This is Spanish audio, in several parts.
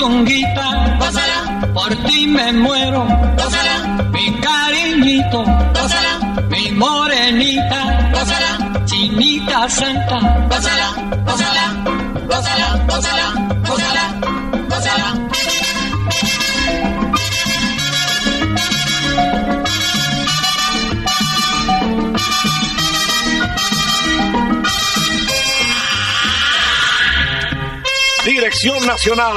Puchunguita, gózala, por ti me muero, gózala, mi cariñito, gózala, mi morenita, gózala, chinita santa, gózala, gózala, gózala, gózala, gózala, gózala. Dirección Nacional,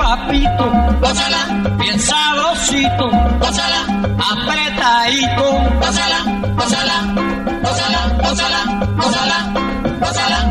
papito, gózala, bien sabrosito, gózala, apretadito, gózala, gózala, gózala, gózala, gózala, gózala.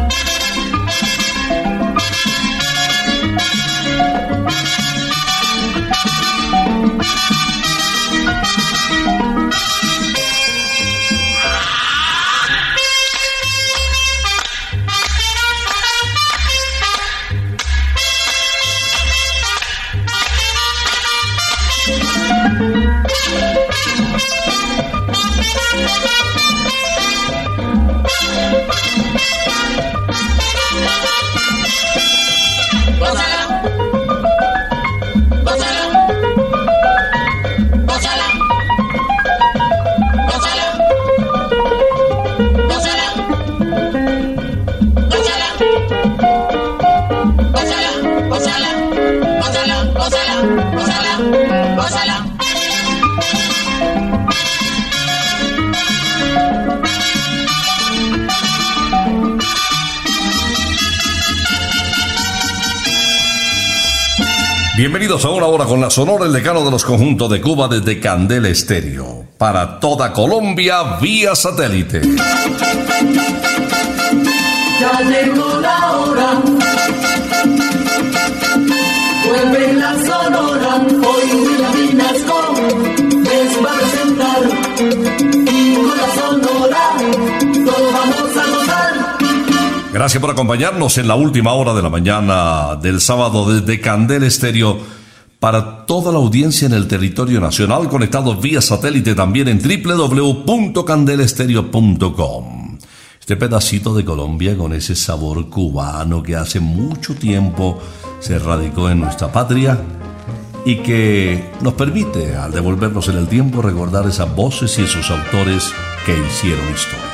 Bienvenidos a una hora con la Sonora, el decano de los conjuntos de Cuba desde Candela Estéreo. Para toda Colombia, vía satélite. Gracias por acompañarnos en la última hora de la mañana del sábado desde Candela Estéreo para toda la audiencia en el territorio nacional, conectados vía satélite también en www.candelestereo.com. Este pedacito de Colombia con ese sabor cubano que hace mucho tiempo se radicó en nuestra patria y que nos permite, al devolvernos en el tiempo, recordar esas voces y esos autores que hicieron historia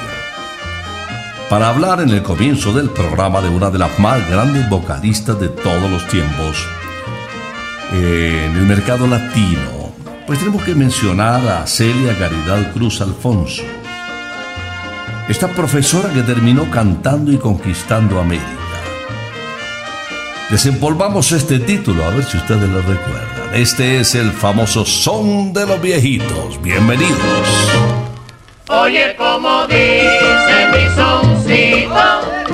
para hablar en el comienzo del programa de una de las más grandes vocalistas de todos los tiempos eh, en el mercado latino. Pues tenemos que mencionar a Celia Caridad Cruz Alfonso, esta profesora que terminó cantando y conquistando América. Desempolvamos este título, a ver si ustedes lo recuerdan. Este es el famoso Son de los Viejitos. Bienvenidos. Oye como dice mi soncito,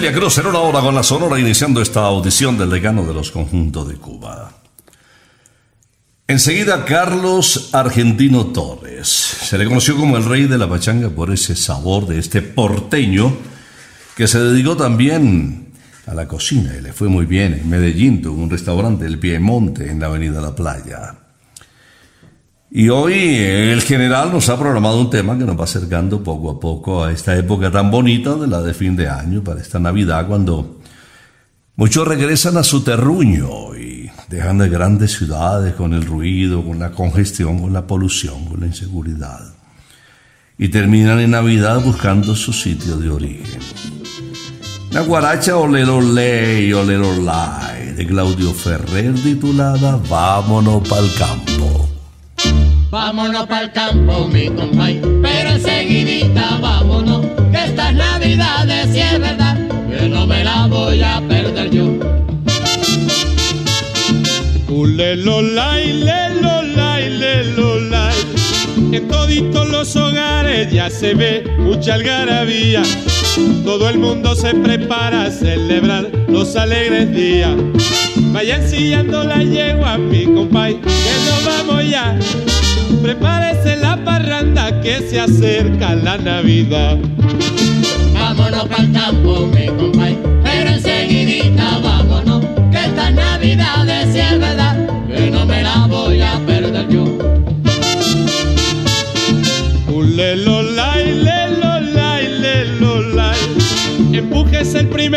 Celia Cruz en una hora con la sonora iniciando esta audición del decano de los conjuntos de Cuba. Enseguida Carlos Argentino Torres. Se le conoció como el rey de la pachanga por ese sabor de este porteño que se dedicó también a la cocina y le fue muy bien en Medellín, tuvo un restaurante, el Piemonte, en la Avenida La Playa. Y hoy el general nos ha programado un tema que nos va acercando poco a poco a esta época tan bonita de la de fin de año, para esta Navidad, cuando muchos regresan a su terruño y dejan de grandes ciudades con el ruido, con la congestión, con la polución, con la inseguridad. Y terminan en Navidad buscando su sitio de origen. La guaracha Olero Ley, Olero Lay, de Claudio Ferrer, titulada Vámonos pa'l campo. Vámonos pa'l campo, mi compay, pero enseguidita vámonos, que estas navidades si es verdad, que no me la voy a perder yo. Ulelolay, lelolay, lelolay. En toditos los hogares ya se ve mucha algarabía. Todo el mundo se prepara a celebrar los alegres días. Vayan sillando la yegua, mi compay, que nos vamos ya. Prepárese la parranda que se acerca la Navidad. Vámonos pa'l campo, mi compay, pero enseguidita vámonos, que estas navidades si es verdad, que no me la voy a perder yo. Ulelolay,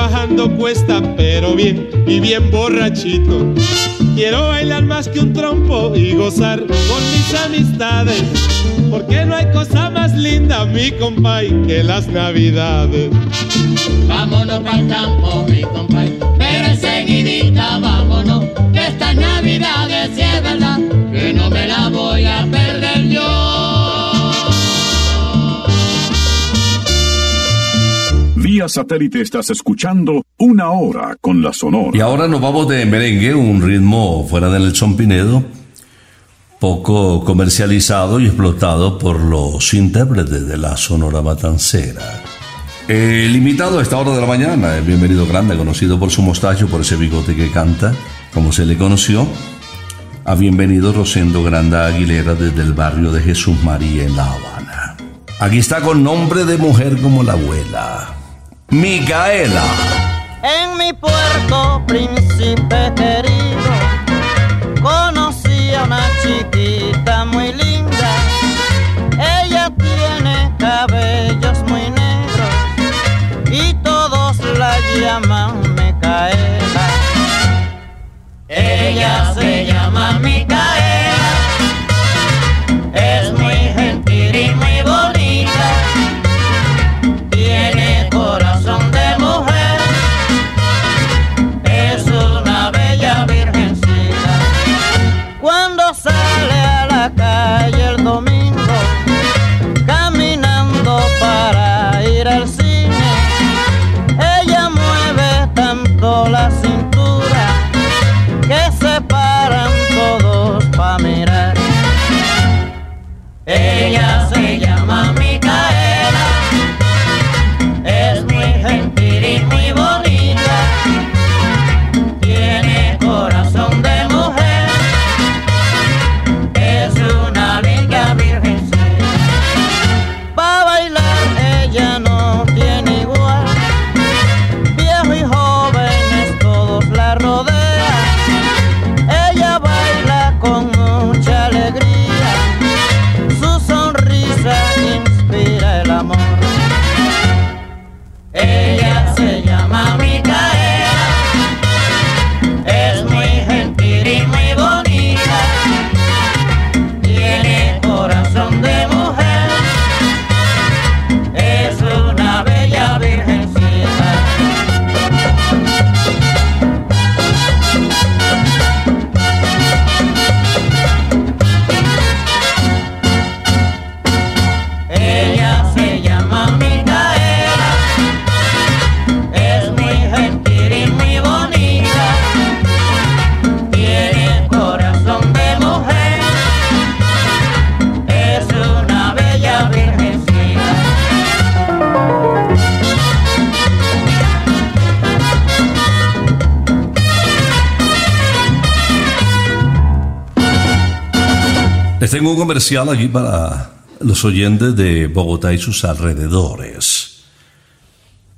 Bajando cuesta, pero bien y bien borrachito. Quiero bailar más que un trompo y gozar con mis amistades. Porque no hay cosa más linda, mi compay, que las navidades. Vámonos pa'l campo, mi compay, pero enseguidita vámonos, que estas navidades si es verdad, que no me la voy a perder yo. Vía satélite estás escuchando Una Hora con la Sonora. Y ahora nos vamos de merengue, un ritmo fuera de Nelson Pinedo, poco comercializado y explotado por los intérpretes de la Sonora Matancera. El invitado a esta hora de la mañana, el bienvenido grande, conocido por su mostacho, por ese bigote que canta, como se le conoció, a bienvenido Rosendo Granda Aguilera desde el barrio de Jesús María en La Habana. Aquí está con nombre de mujer como la abuela, Micaela. En mi puerto, príncipe querido, conocí a una chiquita muy linda. Ella tiene cabellos muy negros y todos la llaman Micaela. Ella se llama Micaela, comercial aquí para los oyentes de Bogotá y sus alrededores.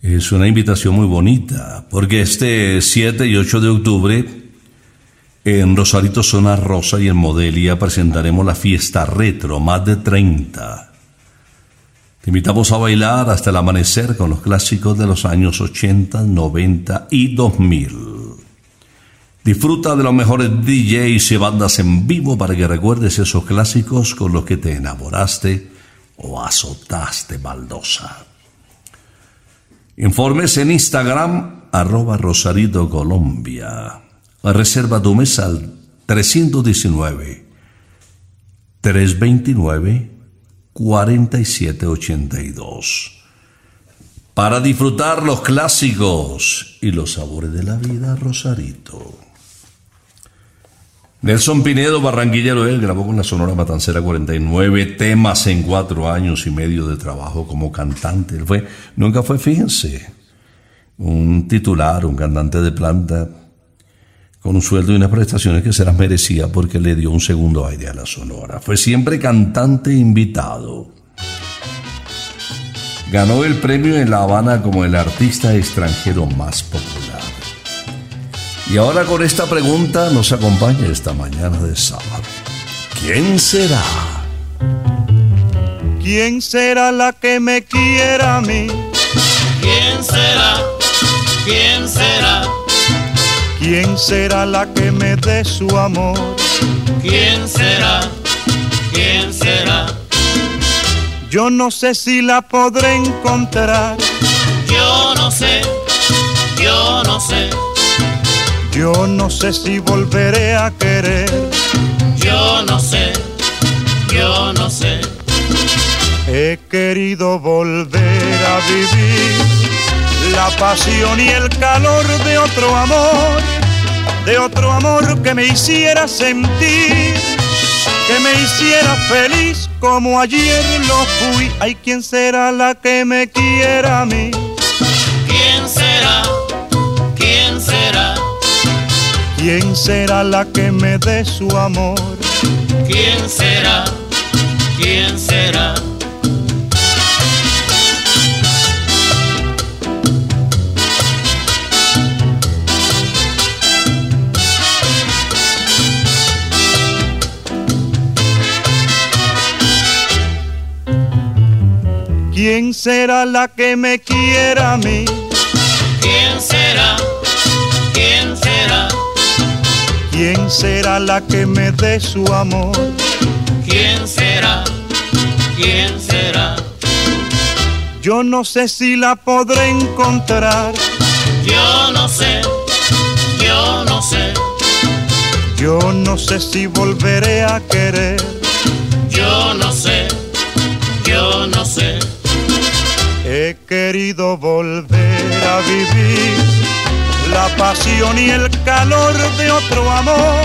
Es una invitación muy bonita, porque este 7 y 8 de octubre en Rosarito Zona Rosa y en Modelia presentaremos la fiesta retro, más de 30. Te invitamos a bailar hasta el amanecer con los clásicos de los años 80, 90 y 2000. Disfruta de los mejores DJs y bandas en vivo para que recuerdes esos clásicos con los que te enamoraste o azotaste baldosa. Informes en Instagram, arroba Rosarito Colombia. Reserva tu mesa al 319 329 4782. Para disfrutar los clásicos y los sabores de la vida, Rosarito. Nelson Pinedo, barranquillero, él grabó con la Sonora Matancera 49 temas en cuatro años y medio de trabajo como cantante. Él fue, nunca fue, fíjense, un titular, un cantante de planta, con un sueldo y unas prestaciones que se las merecía porque le dio un segundo aire a la Sonora. Fue siempre cantante invitado. Ganó el premio en La Habana como el artista extranjero más popular. Y ahora con esta pregunta nos acompaña esta mañana de sábado. ¿Quién será? ¿Quién será la que me quiera a mí? ¿Quién será? ¿Quién será? ¿Quién será la que me dé su amor? ¿Quién será? ¿Quién será? Yo no sé si la podré encontrar. Yo no sé, yo no sé, Yo no sé si volveré a querer. yo no sé, yo no sé. He querido volver a vivir la pasión y el calor de otro amor, de otro amor que me hiciera sentir, que me hiciera feliz como ayer lo fui. Ay, ¿quién será la que me quiera a mí? ¿Quién será la que me dé su amor? ¿Quién será? ¿Quién será? ¿Quién será la que me quiera a mí? ¿Quién será? Será la que me dé su amor? ¿Quién será? ¿Quién será? Yo no sé si la podré encontrar. Yo no sé, yo no sé, Yo no sé si volveré a querer. yo no sé, yo no sé. He querido volver a vivir la pasión y el calor de otro amor,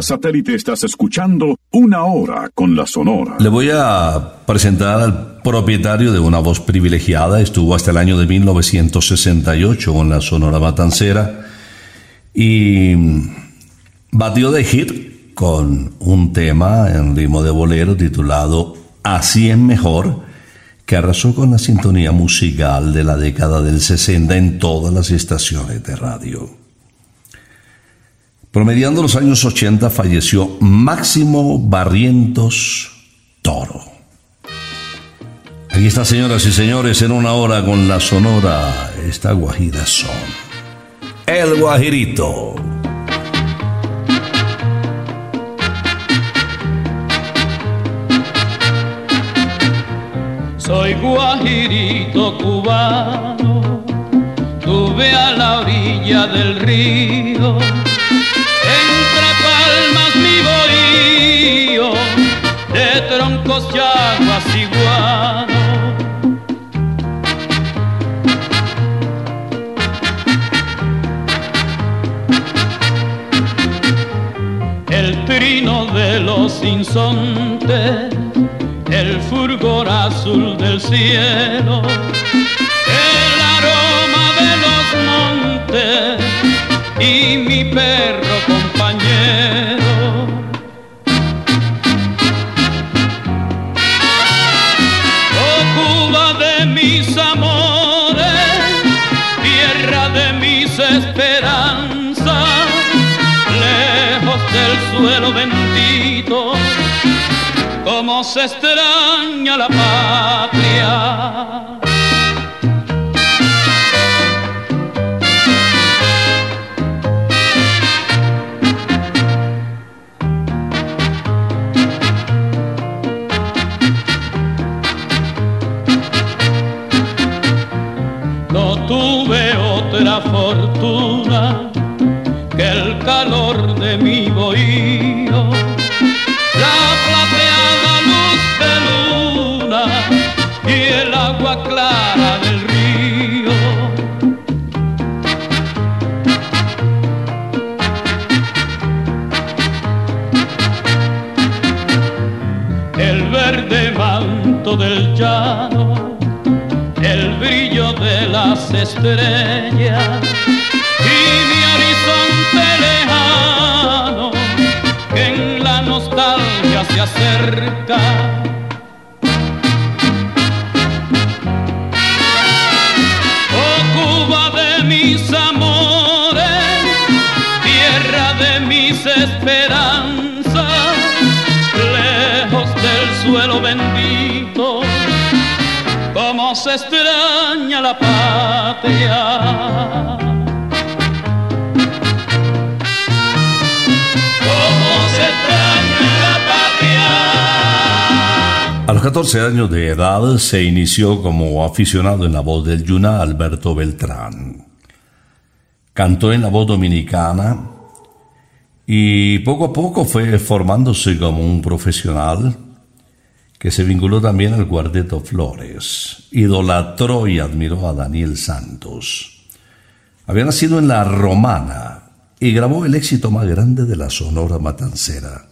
Satélite estás escuchando Una Hora con la Sonora. Le voy a presentar al propietario de una voz privilegiada. Estuvo hasta el año de 1968 con la Sonora Matancera y batió de hit con un tema en ritmo de bolero titulado Así es mejor, que arrasó con la sintonía musical de la década del 60 en todas las estaciones de radio. Promediando los años 80 falleció Máximo Barrientos Toro. Aquí está, señoras y señores, en una hora con la sonora, esta guajira son. El Guajirito. Soy guajirito cubano, tuve a la orilla del río, troncos y aguas iguano. El trino de los insontes el fulgor azul del cielo, el aroma de los montes y mi perro suelo bendito cómo se extraña la patria. Del llano, el brillo de las estrellas y mi horizonte lejano que en la nostalgia se acerca. Extraña la patria. A los 14 años de edad se inició como aficionado en la voz del Yuna Alberto Beltrán. Cantó en la voz dominicana y poco a poco fue formándose como un profesional que se vinculó también al Cuarteto Flores. Idolatró y admiró a Daniel Santos. Había nacido en La Romana y grabó el éxito más grande de la Sonora Matancera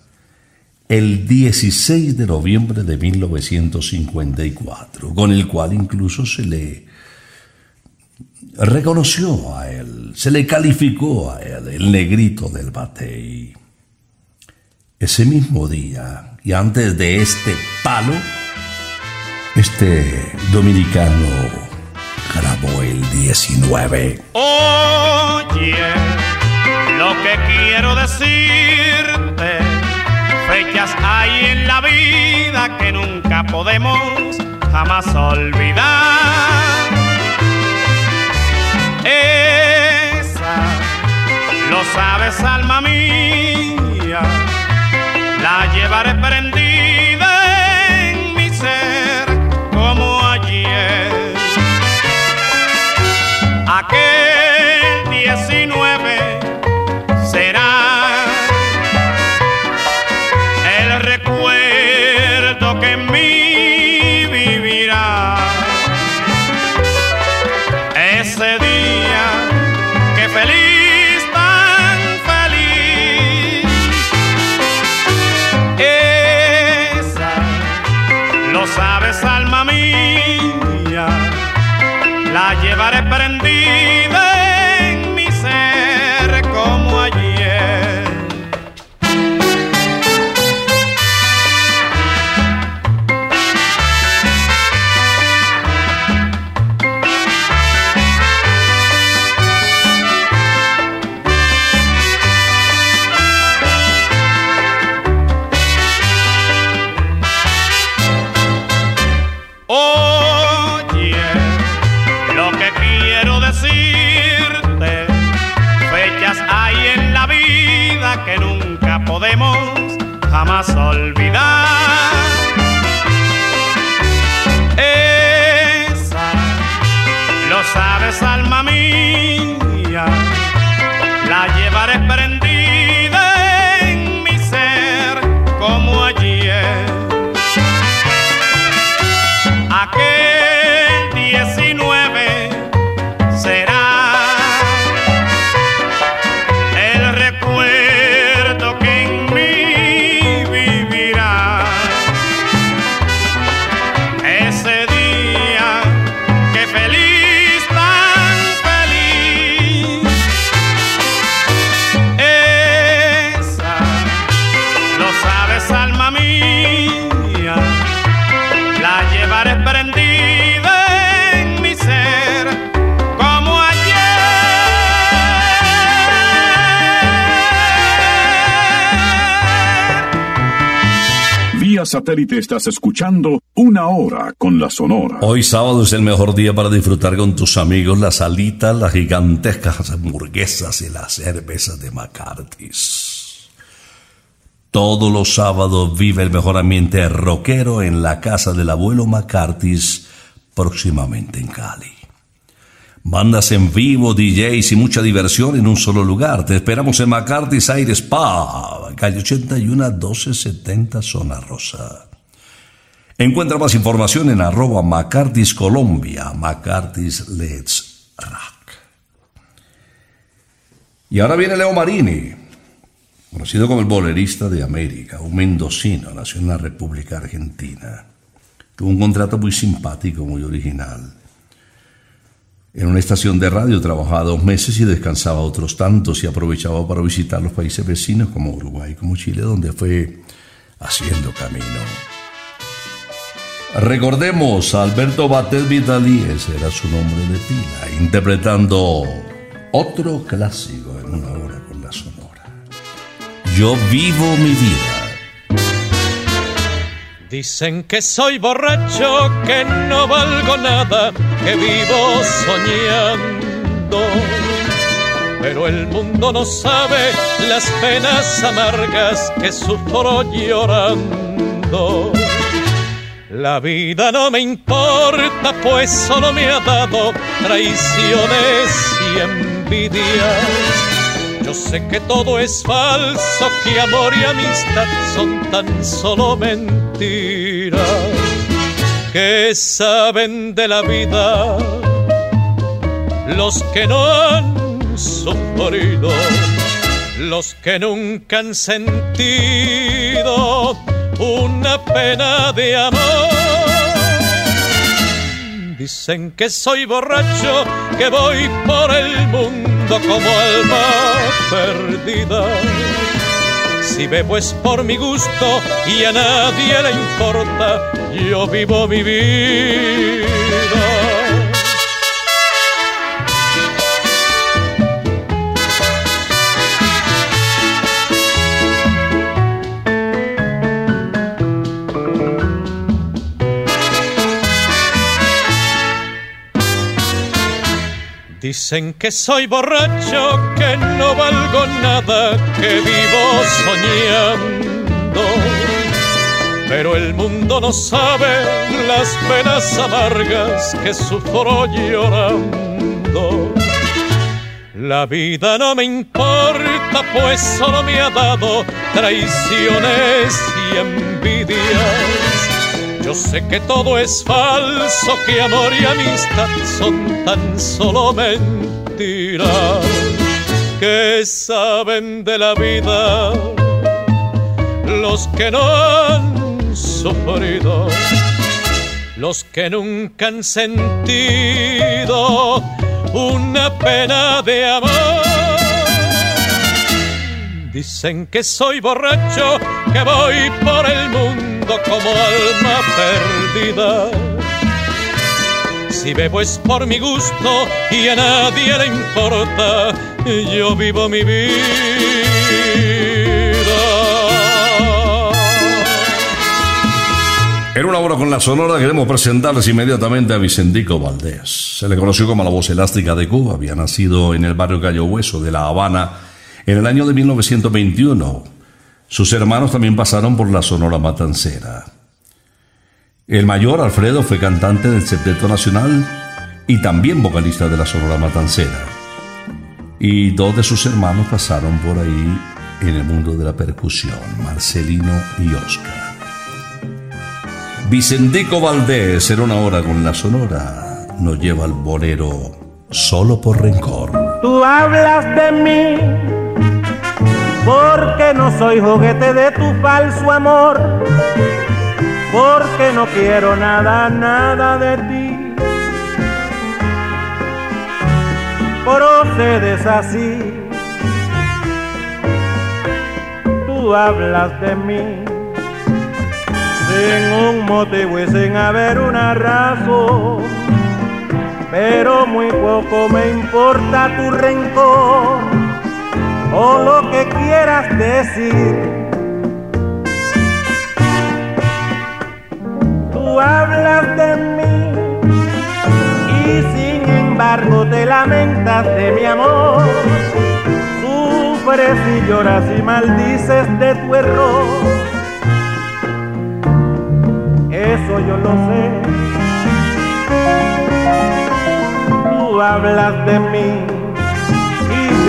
el 16 de noviembre de 1954, con el cual incluso se le reconoció a él, se le calificó a él el negrito del batey. Ese mismo día, y antes de este palo, este dominicano grabó el 19. Oye, lo que quiero decirte, fechas hay en la vida que nunca podemos jamás olvidar. Esa, lo sabes, alma mía, la llevaré prendida satélite estás escuchando Una Hora con la Sonora. Hoy sábado es el mejor día para disfrutar con tus amigos las alitas, las gigantescas hamburguesas y las cervezas de McCarthy's. Todos los sábados vive el mejor ambiente rockero en la casa del abuelo McCarthy's, próximamente en Cali. Bandas en vivo, DJs y mucha diversión en un solo lugar. Te esperamos en McCarthy's Air Spa, calle 81 1270 Zona Rosa. Encuentra más información en arroba McCarthy's Colombia, McCarthy's Let's Rock. Y ahora viene Leo Marini, conocido como el bolerista de América, un mendocino, nació en la República Argentina. Tuvo un contrato muy simpático, muy original. En una estación de radio trabajaba dos meses y descansaba otros tantos y aprovechaba para visitar los países vecinos como Uruguay, como Chile, donde fue haciendo camino. Recordemos a Alberto Batet Vitali, ese era su nombre de pila, interpretando otro clásico en una hora con la sonora. Yo vivo mi vida. Dicen que soy borracho, que no valgo nada, que vivo soñando. Pero el mundo no sabe las penas amargas que sufro llorando. La vida no me importa, pues solo me ha dado traiciones y envidias. Yo sé que todo es falso, que amor y amistad son tan solo mentiras. Que saben de la vida los que no han sufrido, los que nunca han sentido una pena de amor. Dicen que soy borracho, que voy por el mundo como alma perdida. Si bebo es por mi gusto y a nadie le importa, yo vivo mi vida. Dicen que soy borracho, que no valgo nada, que vivo soñando. Pero el mundo no sabe las penas amargas que sufro llorando. La vida no me importa, pues solo me ha dado traiciones y envidias. Yo sé que todo es falso, que amor y amistad son tan solo mentiras que saben de la vida los que no han sufrido, los que nunca han sentido una pena de amor. Dicen que soy borracho, que voy por el mundo como alma perdida. Si bebo es por mi gusto y a nadie le importa, yo vivo mi vida. En una hora con la Sonora queremos presentarles inmediatamente a Vicentico Valdés. Se le conoció como la voz elástica de Cuba. Había nacido en el barrio Cayo Hueso de La Habana en el año de 1921 sus hermanos también pasaron por la Sonora Matancera. El mayor, Alfredo, fue cantante del Septeto Nacional y también vocalista de la Sonora Matancera. Y dos de sus hermanos pasaron por ahí en el mundo de la percusión, Marcelino y Oscar. Vicentico Valdés, en una hora con la Sonora, nos lleva al bolero solo por rencor. Tú hablas de mí porque no soy juguete de tu falso amor, porque no quiero nada, nada de ti. Procedes así, tú hablas de mí. Sin un motivo y sin haber una razón, pero muy poco me importa tu rencor o lo que quieras decir. Tú hablas de mí y sin embargo te lamentas de mi amor. Sufres y lloras y maldices de tu error. Eso yo lo sé. Tú hablas de mí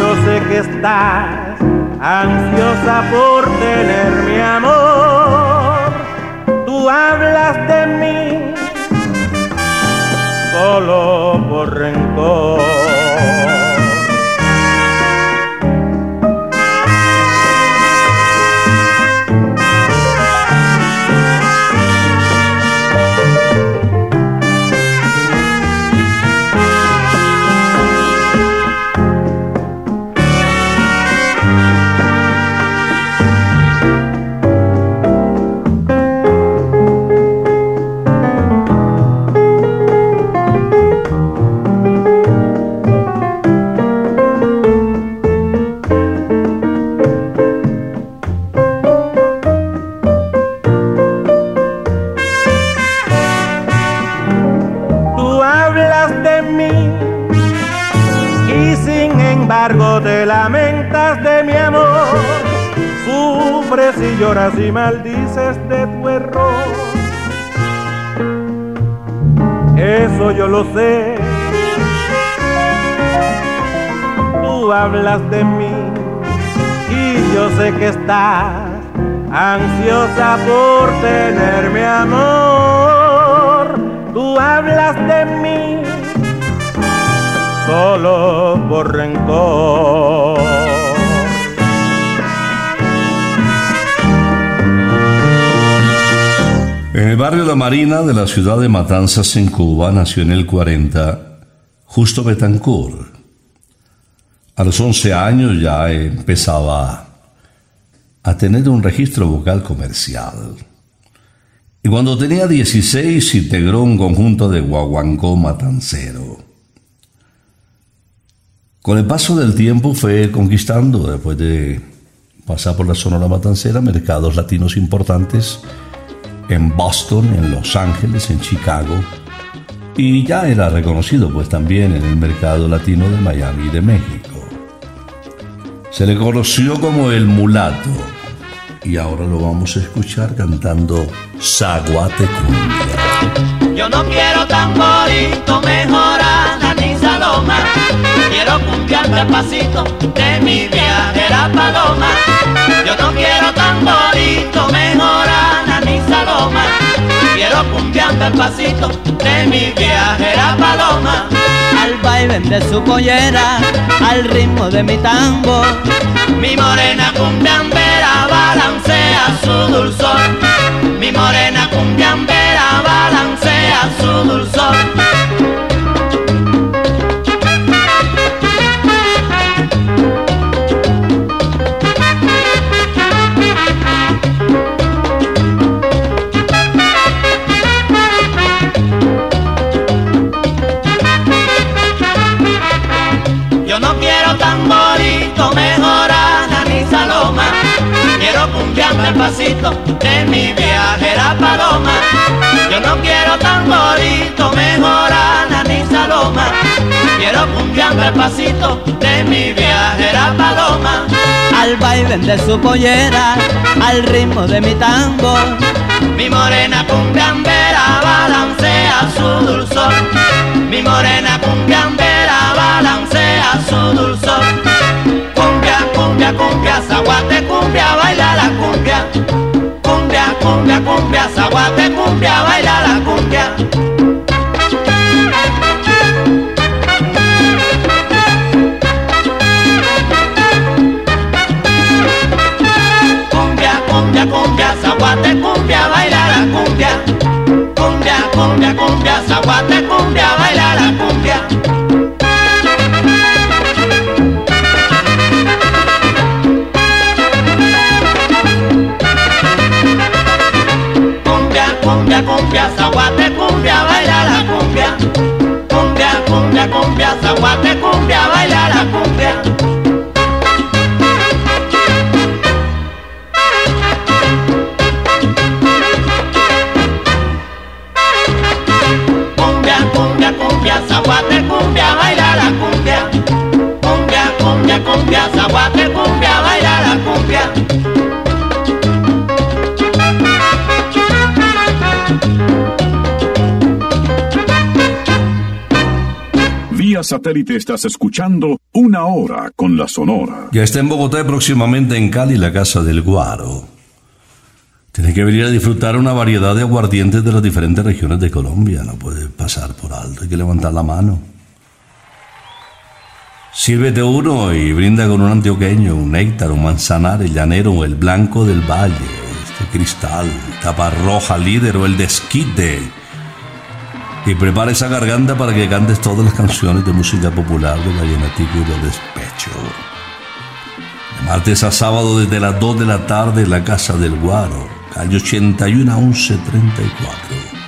yo sé que estás ansiosa por tener mi amor. Tú hablas de mí solo por rencor. Y lloras y maldices de tu error. Eso yo lo sé. Tú hablas de mí y yo sé que estás ansiosa por tenerme amor. Tú hablas de mí solo por rencor. En el barrio La Marina de la ciudad de Matanzas, en Cuba, nació en el 40 Justo Betancourt. A los 11 años ya empezaba a tener un registro vocal comercial. Y cuando tenía 16 integró un conjunto de guaguancó matancero. Con el paso del tiempo fue conquistando, después de pasar por la Sonora Matancera, mercados latinos importantes en Boston, en Los Ángeles, en Chicago, y ya era reconocido pues también en el mercado latino de Miami y de México. Se le conoció como el mulato y ahora lo vamos a escuchar cantando Zaguate Cumbia. Yo no quiero tamborito, mejorana ni saloma. Quiero cumbiar despacito de mi viajera paloma. Yo no quiero tamborito, mejorana Quiero cumbiar despacito de mi viajera paloma. Al baile de su pollera, al ritmo de mi tambor. Mi morena cumbiambera balancea su dulzor. Mi morena cumbiambera balancea su dulzor. Cumbiarme el pasito de mi viajera paloma. Yo no quiero tamborito, mejorana ni saloma. Quiero cumbiarme el pasito de mi viajera paloma. Al baile de su pollera, al ritmo de mi tambor. Mi morena cumbiambera balancea su dulzor. Mi morena cumbiambera balancea su dulzor. Cumbia, cumbia, cumbia, zaguate, cumbia, zaguate, cumbia, baila la cumbia. Cumbia, cumbia, cumbia, zaguate, cumbia, baila la cumbia. Cumbia, cumbia, cumbia, zaguate, zaguate, cumbia, baila la cumbia. Cumbia, cumbia, cumbia, zaguate, cumbia, satélite estás escuchando Una Hora con la Sonora. Ya está en Bogotá y próximamente en Cali la Casa del Guaro. Tiene que venir a disfrutar una variedad de aguardientes de las diferentes regiones de Colombia. No puede pasar por alto, hay que levantar la mano. Sírvete uno y brinda con un antioqueño, un néctar, un manzanar, el llanero el blanco del valle, este cristal, tapa roja líder o el desquite. Y prepara esa garganta para que cantes todas las canciones de música popular de vallenatico y de despecho. De martes a sábado desde las 2 de la tarde en la Casa del Guaro, calle 81 a 1134.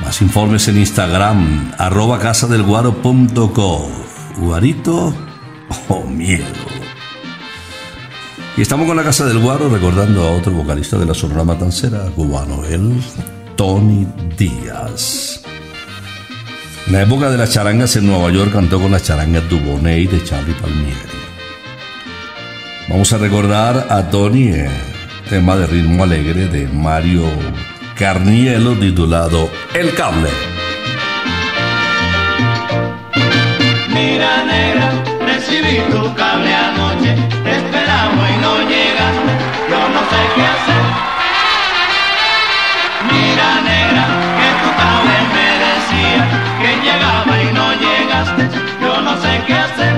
Más informes en Instagram, arroba casadelguaro.co. Guarito o miedo. Y estamos con la Casa del Guaro recordando a otro vocalista de la Sonora Matancera, cubano, el Tony Díaz. En la época de las charangas en Nueva York cantó con las charangas Dubonnet de Charlie Palmieri. Vamos a recordar a Tony, eh, tema de ritmo alegre de Mario Carnielo titulado El Cable. Mira negra, recibí tu cable anoche, te esperamos y no llegaste, yo no sé qué hacer. Yo no sé qué hacer.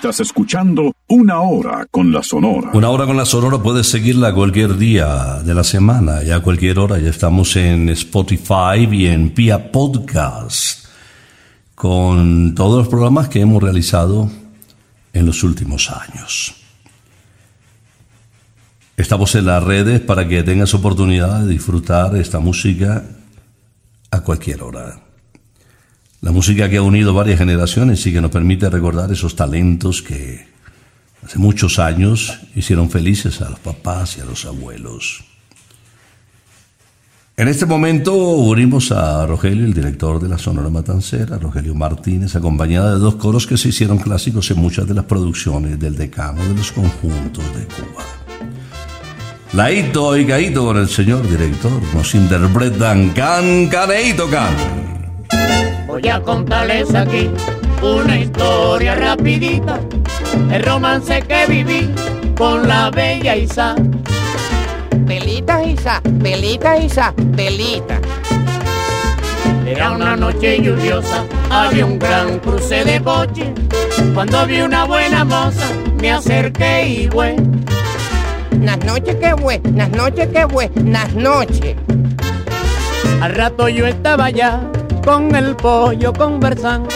Estás escuchando Una Hora con la Sonora. Una hora con la Sonora puedes seguirla cualquier día de la semana y a cualquier hora. Ya estamos en Spotify y en Pia Podcast con todos los programas que hemos realizado en los últimos años. Estamos en las redes para que tengas oportunidad de disfrutar esta música a cualquier hora. La música que ha unido varias generaciones y que nos permite recordar esos talentos que hace muchos años hicieron felices a los papás y a los abuelos. En este momento unimos a Rogelio, el director de la Sonora Matancera, Rogelio Martínez, acompañada de dos coros que se hicieron clásicos en muchas de las producciones del decano de los conjuntos de Cuba. Laito y Gaito con el señor director nos interpretan Can Caneito Can. Voy a contarles aquí una historia rapidita, el romance que viví con la bella Isa. Pelita, Isa, pelita, Isa, pelita. Era una noche lluviosa, había un gran cruce de boche. Cuando vi una buena moza, me acerqué y güey. Nas noches que güey, nas noches que güey, nas noches. Al rato yo estaba allá con el pollo conversando.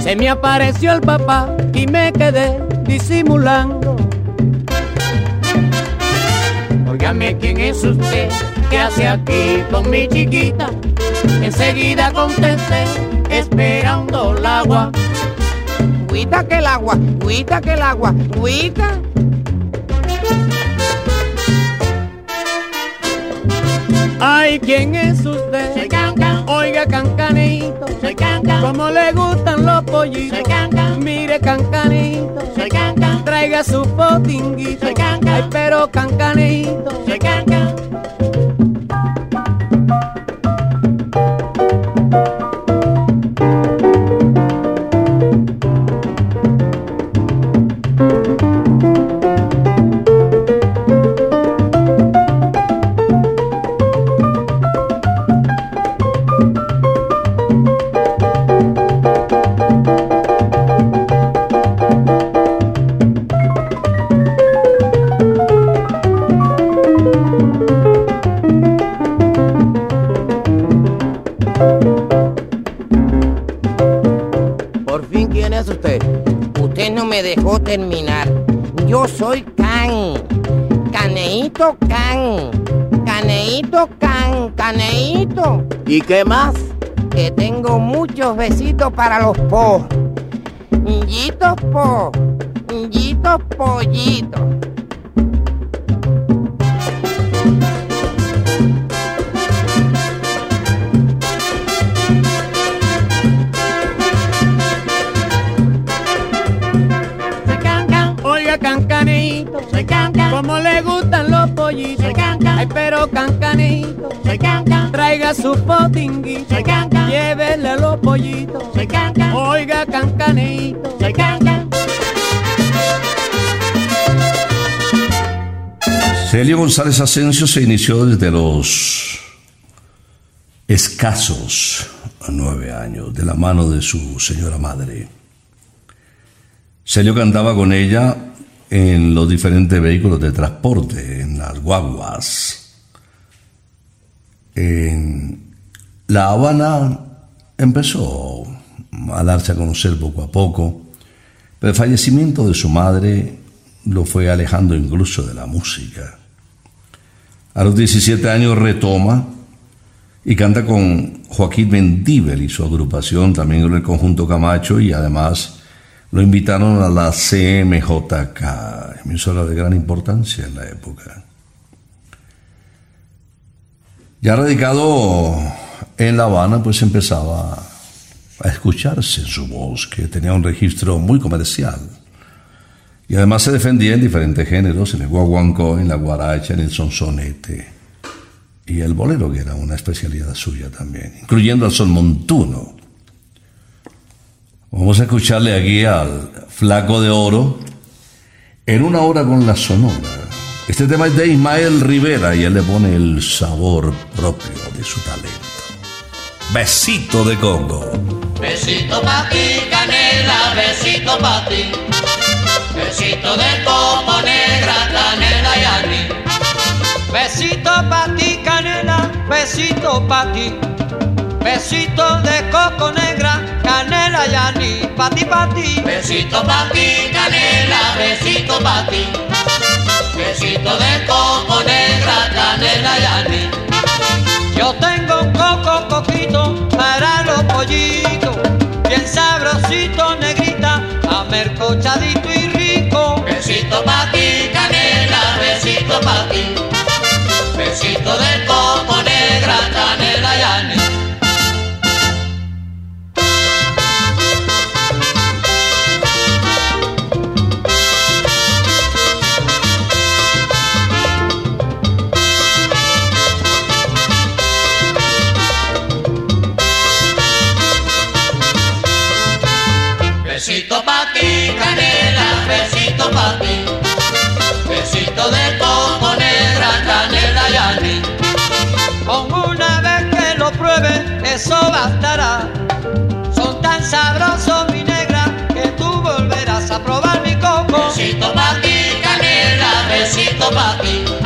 Se me apareció el papá y me quedé disimulando. Óigame quién es usted, qué hace aquí con mi chiquita. Enseguida contesté, esperando el agua. Guita que el agua, guita que el agua, guita. Ay, ¿quién es usted? Oiga, cancanito. Soy Cancan. ¿Cómo le gustan los pollitos? Soy Cancan. Mire, cancanito. Soy Cancan. Traiga su potinguito. Soy Cancan. Ay, pero cancanito. Soy Cancan. Me dejó terminar. Yo soy Can. Caneito Can. Caneito Can. Caneito. ¿Y qué más? Que tengo muchos besitos para los po. Yitos po. Yitos pollitos. Ay pero cancanito, se cancan, traiga su potingui, se cancan, llévele los pollitos, se cancan, oiga cancanito, se cancan. Celio González Asensio se inició desde los escasos nueve años, de la mano de su señora madre. Celio cantaba con ella en los diferentes vehículos de transporte, en las guaguas. En La Habana empezó a darse a conocer poco a poco, pero el fallecimiento de su madre lo fue alejando incluso de la música. A los 17 años retoma y canta con Joaquín Mendíbel y su agrupación, también con el conjunto Camacho, y además lo invitaron a la CMJK, emisora de gran importancia en la época. Ya radicado en La Habana, pues empezaba a escucharse su voz, que tenía un registro muy comercial. Y además se defendía en diferentes géneros, en el guaguancó, en la guaracha, en el sonsonete y el bolero, que era una especialidad suya también, incluyendo al son montuno. Vamos a escucharle aquí al Flaco de Oro en una hora con la sonora. Este tema es de Ismael Rivera y él le pone el sabor propio de su talento. Besito de Congo. Besito pa' ti, canela, besito pa' ti. Besito de coco negra, canela y anís. Besito pa' ti, canela, besito pa' ti. Besito de coco negra, canela y anís. Pa' ti, pa' ti. Besito pa' ti, canela, besito pa' ti. Besito de coco negra, canela y anís. Yo tengo un coco coquito para los pollitos, bien sabrosito, negrita, amercochadito y rico. Besito pa' ti, canela, besito pa' ti. Besito de coco negra, canela eso bastará. Son tan sabrosos, mi negra, que tú volverás a probar mi coco. Besito pa' ti, canela, besito pa' ti.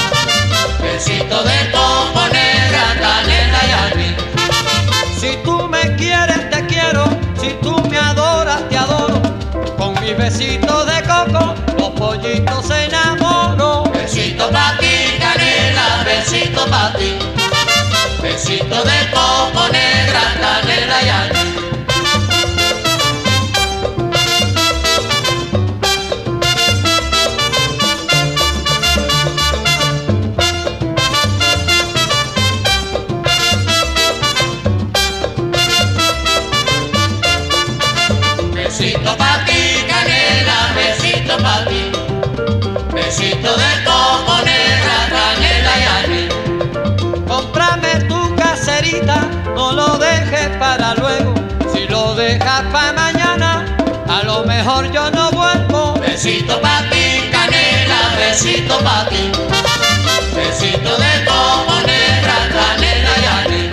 Besito de coco negra, besito pa' ti. Besito de coco negra, canela y anís.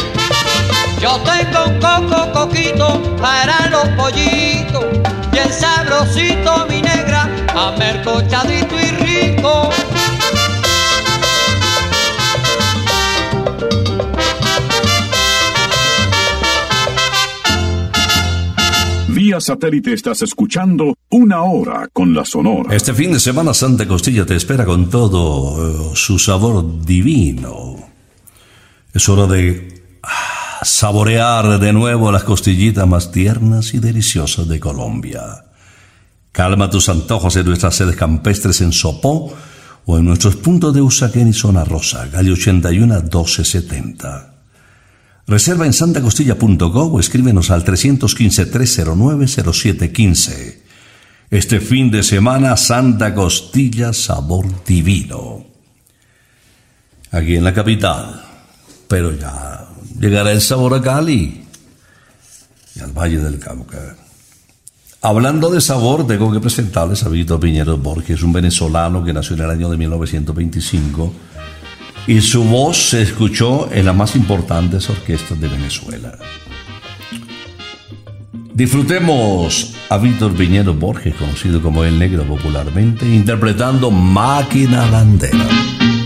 Yo tengo un coco coquito para los pollitos, bien sabrosito mi negra, amercochadito y rico. Vía satélite estás escuchando Una Hora con la Sonora. Este fin de semana Santa Costilla te espera con todo eh, su sabor divino. Es hora de ah, saborear de nuevo las costillitas más tiernas y deliciosas de Colombia. Calma tus antojos en nuestras sedes campestres en Sopó o en nuestros puntos de Usaquén y Zona Rosa, Galle 81 1270. Reserva en santacostilla.com o escríbenos al 315-309-0715. Este fin de semana, Santa Costilla, sabor divino. Aquí en la capital. Pero ya llegará el sabor a Cali y al Valle del Cauca. Hablando de sabor, tengo que presentarles a Víctor Piñero Borges, un venezolano que nació en el año de 1925 y su voz se escuchó en las más importantes orquestas de Venezuela. Disfrutemos a Víctor Piñero Borges, conocido como El Negro popularmente, interpretando Máquina Landera.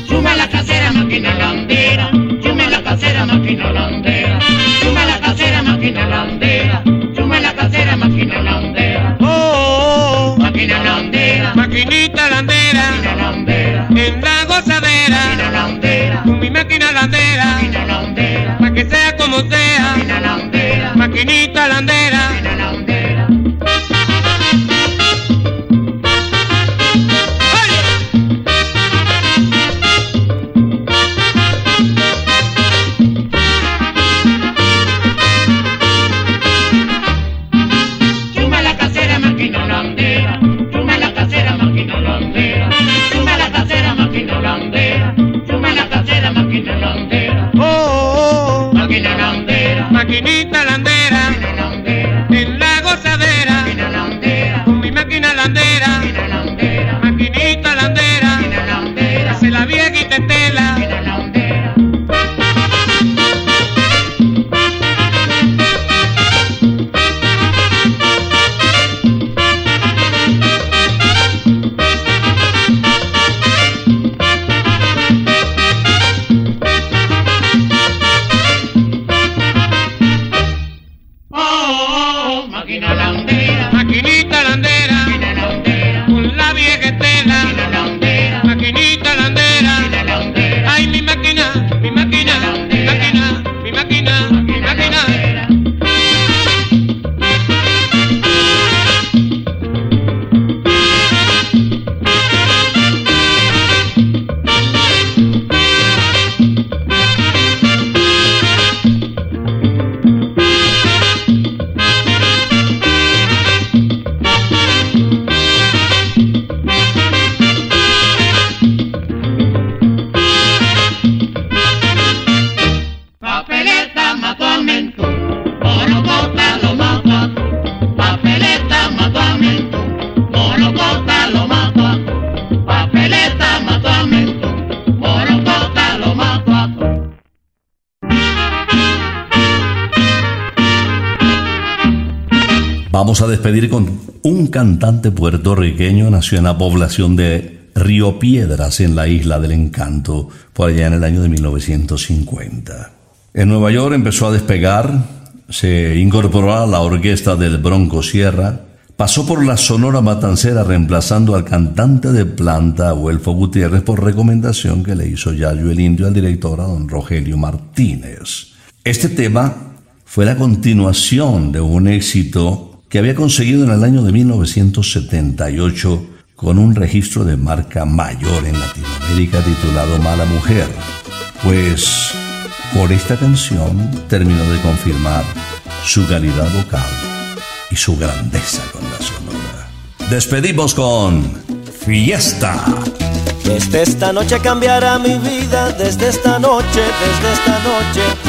Suma la casera, máquina landera. Suma la casera, máquina landera. Suma la casera, máquina landera. Suma la casera, máquina landera. Oh, oh, Máquina landera. maquinita landera, Máquina landera. en la gozadera, Máquina landera. con mi máquina landera, Máquina landera. pa' que sea como sea, Máquina landera. Maquinita landera. Mi despedir con un cantante puertorriqueño, nació en la población de Río Piedras, en la isla del Encanto, por allá en el año de 1950. En Nueva York empezó a despegar, se incorporó a la orquesta del Bronco Sierra, pasó por la Sonora Matancera reemplazando al cantante de planta, Huelfo Gutiérrez, por recomendación que le hizo Yayo el Indio al director don Rogelio Martínez. Este tema fue la continuación de un éxito que había conseguido en el año de 1978 con un registro de marca mayor en Latinoamérica titulado Mala Mujer. Pues por esta canción terminó de confirmar su calidad vocal y su grandeza con la sonora. Despedimos con Fiesta. Desde esta noche cambiará mi vida, desde esta noche, desde esta noche.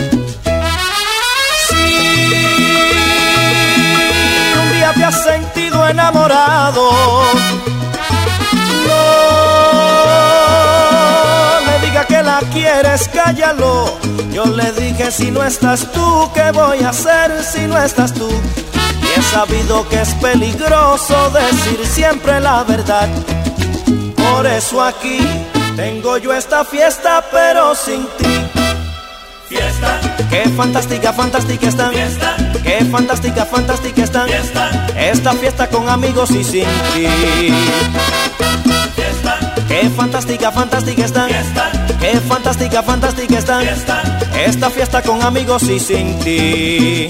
había sentido enamorado. No me diga que la quieres, cállalo. Yo le dije si no estás tú, ¿qué voy a hacer si no estás tú? Y he sabido que es peligroso decir siempre la verdad. Por eso aquí tengo yo esta fiesta, pero sin ti. Fiesta. Qué fantástica, fantástica están. Fiesta. Qué fantástica, fantástica están. Fiesta. Esta fiesta con amigos y sin ti. Fiesta. Qué fantástica, fantástica están. Fiesta. Qué fantástica, fantástica están. Fiesta. Esta fiesta con amigos y sin ti.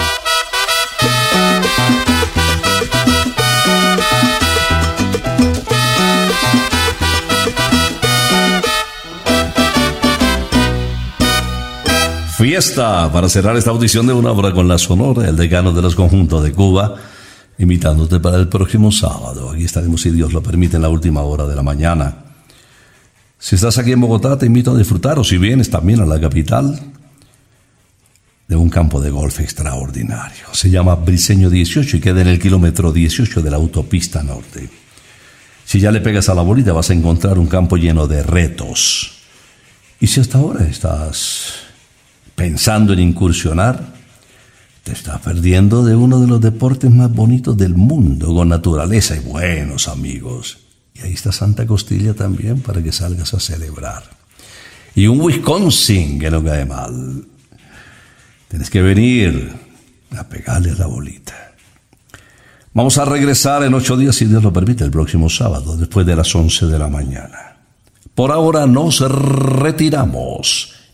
Fiesta para cerrar esta audición de una hora con la Sonora, el decano de los conjuntos de Cuba, invitándote para el próximo sábado. Aquí estaremos, si Dios lo permite, en la última hora de la mañana. Si estás aquí en Bogotá, te invito a disfrutar, o si vienes también a la capital, de un campo de golf extraordinario. Se llama Briseño 18 y queda en el kilómetro 18 de la autopista norte. Si ya le pegas a la bolita, vas a encontrar un campo lleno de retos. Y si hasta ahora estás pensando en incursionar, te estás perdiendo de uno de los deportes más bonitos del mundo, con naturaleza y buenos amigos. Y ahí está Santa Costilla también para que salgas a celebrar. Y un Wisconsin que no cae mal. Tienes que venir a pegarle la bolita. Vamos a regresar en ocho días, si Dios lo permite, el próximo sábado, después de las once de la mañana. Por ahora nos retiramos.